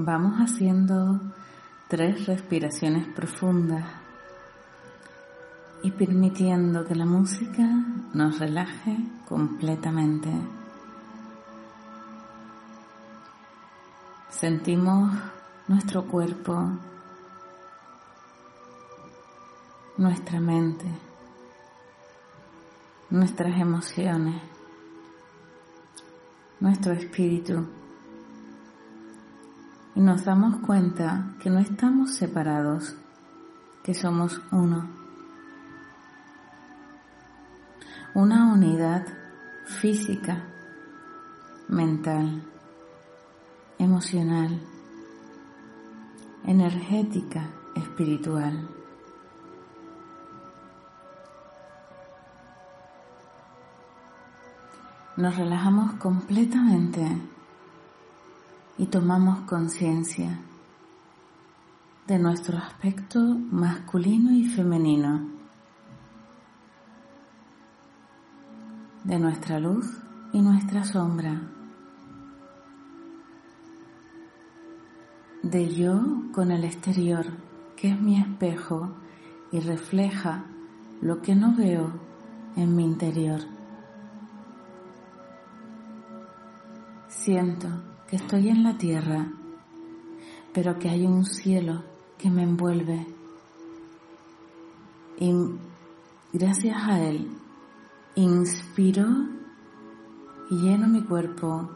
vamos haciendo tres respiraciones profundas y permitiendo que la música nos relaje completamente. Sentimos nuestro cuerpo, nuestra mente, nuestras emociones, nuestro espíritu y nos damos cuenta que no estamos separados, que somos uno. Una unidad física, mental, emocional, energética, espiritual. Nos relajamos completamente y tomamos conciencia de nuestro aspecto masculino y femenino, de nuestra luz y nuestra sombra, de yo con el exterior, que es mi espejo y refleja lo que no veo en mi interior. Siento que estoy en la tierra, pero que hay un cielo que me envuelve. Y gracias a él inspiro y lleno mi cuerpo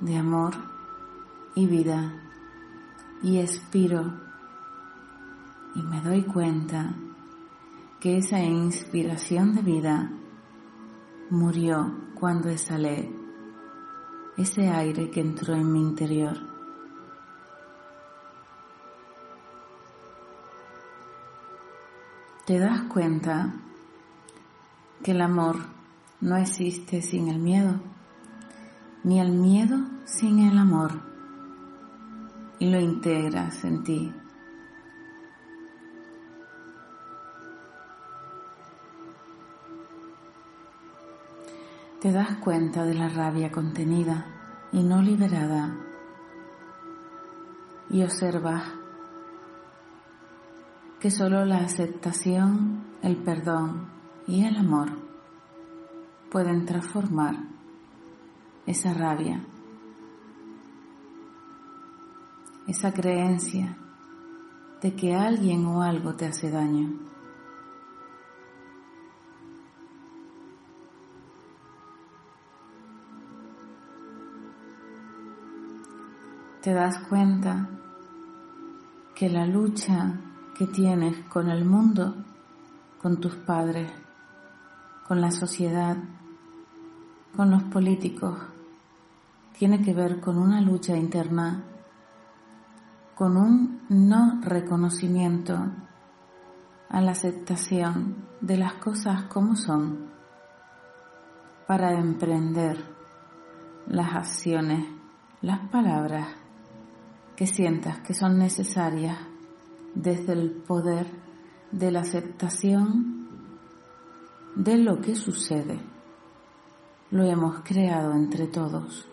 de amor y vida y expiro y me doy cuenta que esa inspiración de vida murió cuando exhalé ese aire que entró en mi interior. Te das cuenta que el amor no existe sin el miedo, ni el miedo sin el amor, y lo integras en ti. Te das cuenta de la rabia contenida y no liberada y observas que solo la aceptación, el perdón y el amor pueden transformar esa rabia, esa creencia de que alguien o algo te hace daño. Te das cuenta que la lucha que tienes con el mundo, con tus padres, con la sociedad, con los políticos, tiene que ver con una lucha interna, con un no reconocimiento a la aceptación de las cosas como son para emprender las acciones, las palabras que sientas que son necesarias desde el poder de la aceptación de lo que sucede. Lo hemos creado entre todos.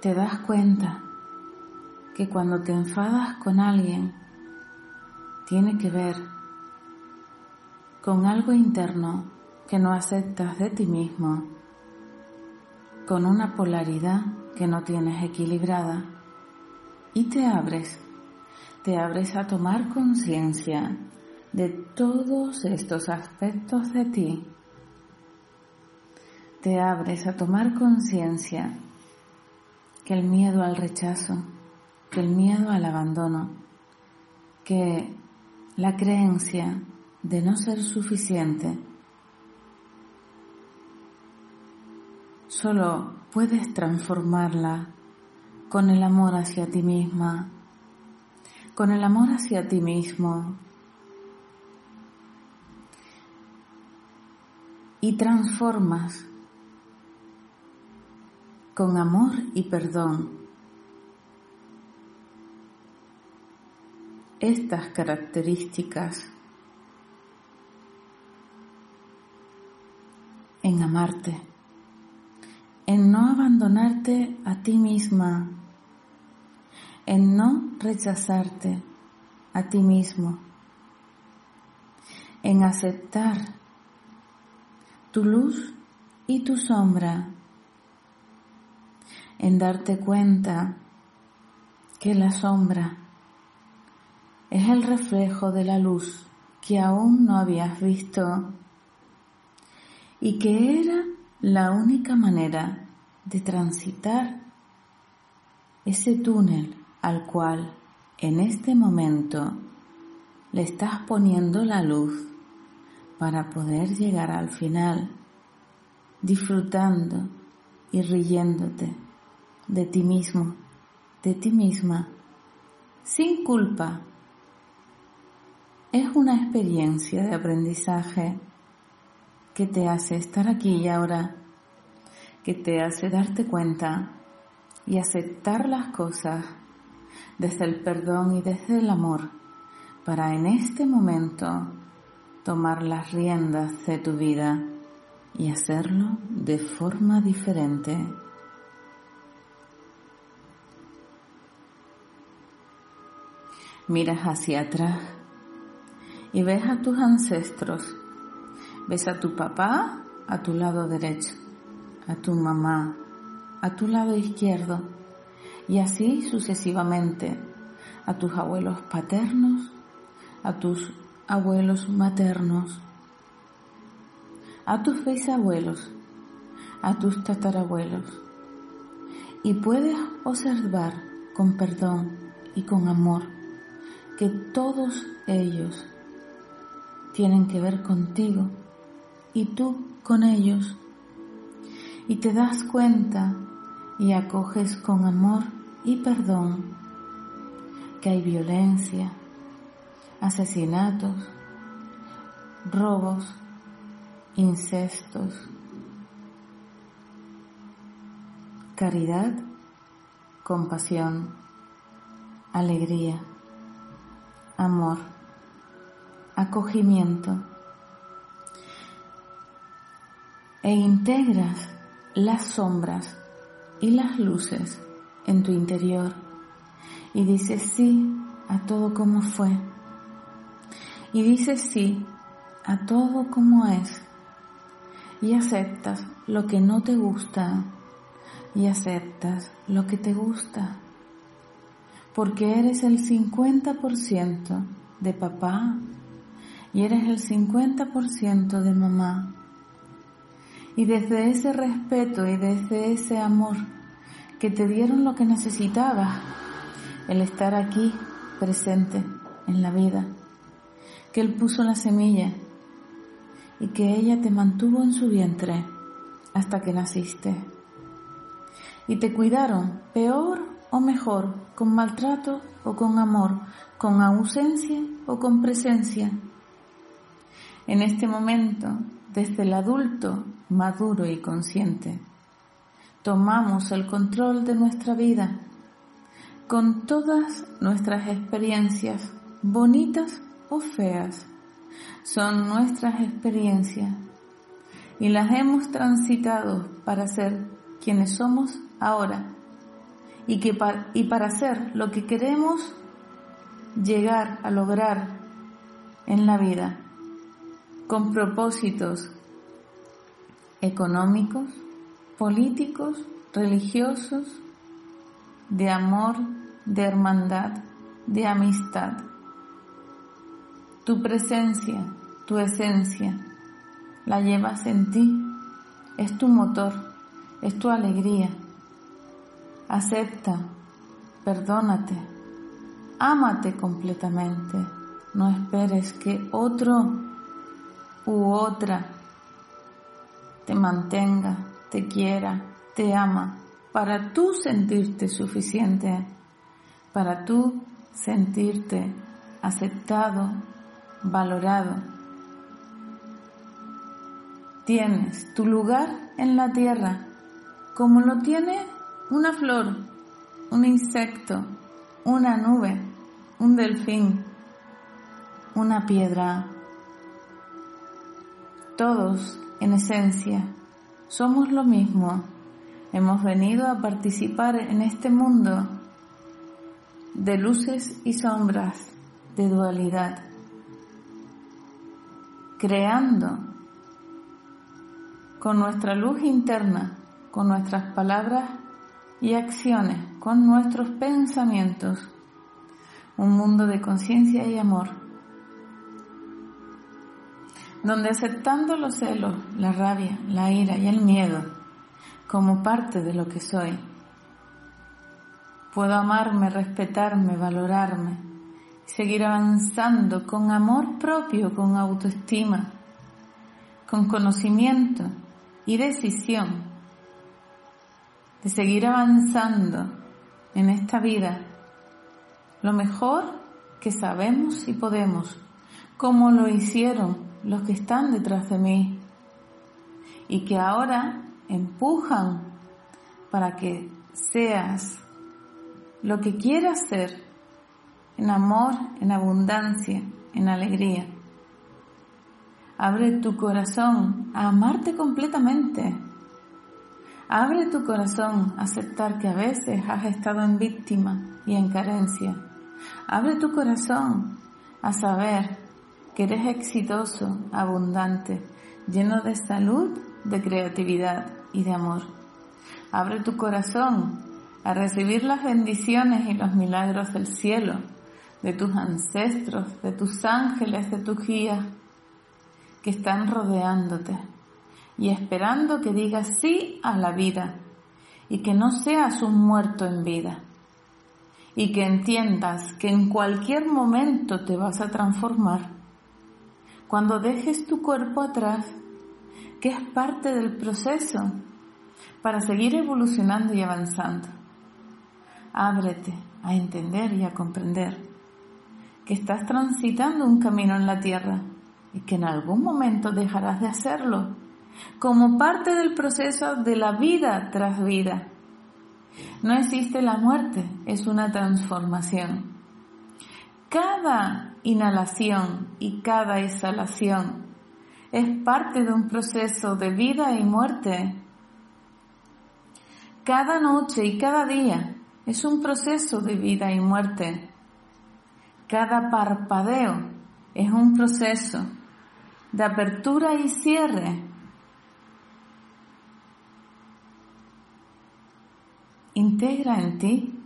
Te das cuenta que cuando te enfadas con alguien tiene que ver con algo interno que no aceptas de ti mismo, con una polaridad que no tienes equilibrada y te abres, te abres a tomar conciencia de todos estos aspectos de ti. Te abres a tomar conciencia que el miedo al rechazo, que el miedo al abandono, que la creencia de no ser suficiente Solo puedes transformarla con el amor hacia ti misma, con el amor hacia ti mismo. Y transformas con amor y perdón estas características en amarte, en no abandonarte a ti misma, en no rechazarte a ti mismo, en aceptar tu luz y tu sombra, en darte cuenta que la sombra es el reflejo de la luz que aún no habías visto y que era la única manera de transitar ese túnel al cual en este momento le estás poniendo la luz para poder llegar al final disfrutando y riéndote de ti mismo, de ti misma, sin culpa. Es una experiencia de aprendizaje que te hace estar aquí y ahora, que te hace darte cuenta y aceptar las cosas desde el perdón y desde el amor, para en este momento tomar las riendas de tu vida y hacerlo de forma diferente. Miras hacia atrás y ves a tus ancestros Ves a tu papá a tu lado derecho, a tu mamá a tu lado izquierdo y así sucesivamente a tus abuelos paternos, a tus abuelos maternos, a tus bisabuelos, a tus tatarabuelos. Y puedes observar con perdón y con amor que todos ellos tienen que ver contigo y tú con ellos. Y te das cuenta y acoges con amor y perdón que hay violencia, asesinatos, robos, incestos, caridad, compasión, alegría, amor, acogimiento e integras las sombras y las luces en tu interior. Y dices sí a todo como fue. Y dices sí a todo como es. Y aceptas lo que no te gusta y aceptas lo que te gusta. Porque eres el 50% de papá y eres el 50% de mamá y desde ese respeto y desde ese amor que te dieron lo que necesitabas, el estar aquí presente en la vida, que Él puso la semilla y que ella te mantuvo en su vientre hasta que naciste. Y te cuidaron peor o mejor, con maltrato o con amor, con ausencia o con presencia. En este momento desde el adulto maduro y consciente, tomamos el control de nuestra vida con todas nuestras experiencias, bonitas o feas. Son nuestras experiencias y las hemos transitado para ser quienes somos ahora y, que y para ser lo que queremos llegar a lograr en la vida con propósitos económicos, políticos, religiosos, de amor, de hermandad, de amistad. Tu presencia, tu esencia, la llevas en ti, es tu motor, es tu alegría. Acepta, perdónate, ámate completamente, no esperes que otro u otra te mantenga, te quiera, te ama, para tú sentirte suficiente, para tú sentirte aceptado, valorado. Tienes tu lugar en la tierra como lo tiene una flor, un insecto, una nube, un delfín, una piedra, todos, en esencia, somos lo mismo. Hemos venido a participar en este mundo de luces y sombras, de dualidad, creando con nuestra luz interna, con nuestras palabras y acciones, con nuestros pensamientos, un mundo de conciencia y amor, donde aceptando los celos, la rabia, la ira y el miedo como parte de lo que soy, puedo amarme, respetarme, valorarme, seguir avanzando con amor propio, con autoestima, con conocimiento y decisión de seguir avanzando en esta vida lo mejor que sabemos y podemos, como lo hicieron los que están detrás de mí y que ahora empujan para que seas lo que quieras ser en amor, en abundancia, en alegría. Abre tu corazón a amarte completamente. Abre tu corazón a aceptar que a veces has estado en víctima y en carencia. Abre tu corazón a saber que eres exitoso, abundante, lleno de salud, de creatividad y de amor. Abre tu corazón a recibir las bendiciones y los milagros del cielo, de tus ancestros, de tus ángeles, de tus guías que están rodeándote y esperando que digas sí a la vida y que no seas un muerto en vida y que entiendas que en cualquier momento te vas a transformar cuando dejes tu cuerpo atrás, que es parte del proceso para seguir evolucionando y avanzando. Ábrete a entender y a comprender que estás transitando un camino en la tierra y que en algún momento dejarás de hacerlo, como parte del proceso de la vida tras vida. No existe la muerte, es una transformación. Cada inhalación y cada exhalación es parte de un proceso de vida y muerte. Cada noche y cada día es un proceso de vida y muerte. Cada parpadeo es un proceso de apertura y cierre. Integra en ti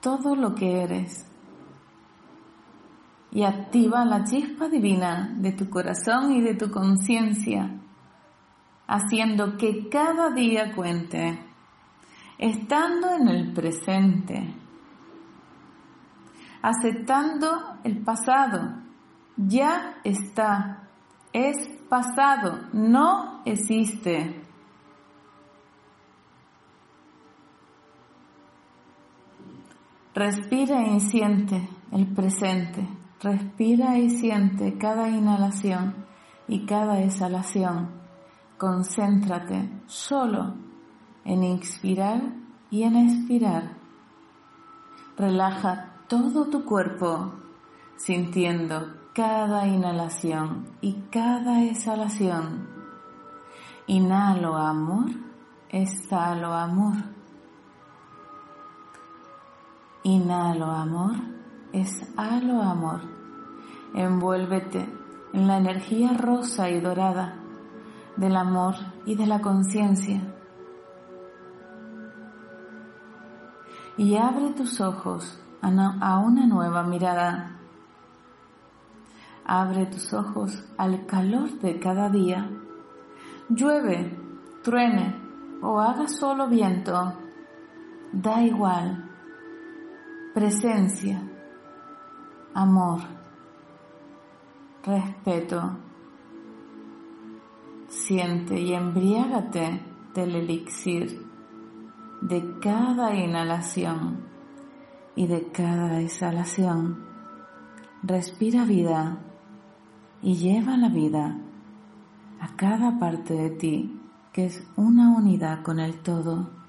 todo lo que eres y activa la chispa divina de tu corazón y de tu conciencia, haciendo que cada día cuente, estando en el presente, aceptando el pasado, ya está, es pasado, no existe. Respira y siente el presente. Respira y siente cada inhalación y cada exhalación. Concéntrate solo en inspirar y en expirar. Relaja todo tu cuerpo sintiendo cada inhalación y cada exhalación. Inhalo amor, exhalo amor. Inhalo amor, exhalo amor. Envuélvete en la energía rosa y dorada del amor y de la conciencia. Y abre tus ojos a una nueva mirada. Abre tus ojos al calor de cada día. Llueve, truene o haga solo viento. Da igual. Presencia, amor, respeto. Siente y embriágate del elixir de cada inhalación y de cada exhalación. Respira vida y lleva la vida a cada parte de ti que es una unidad con el todo.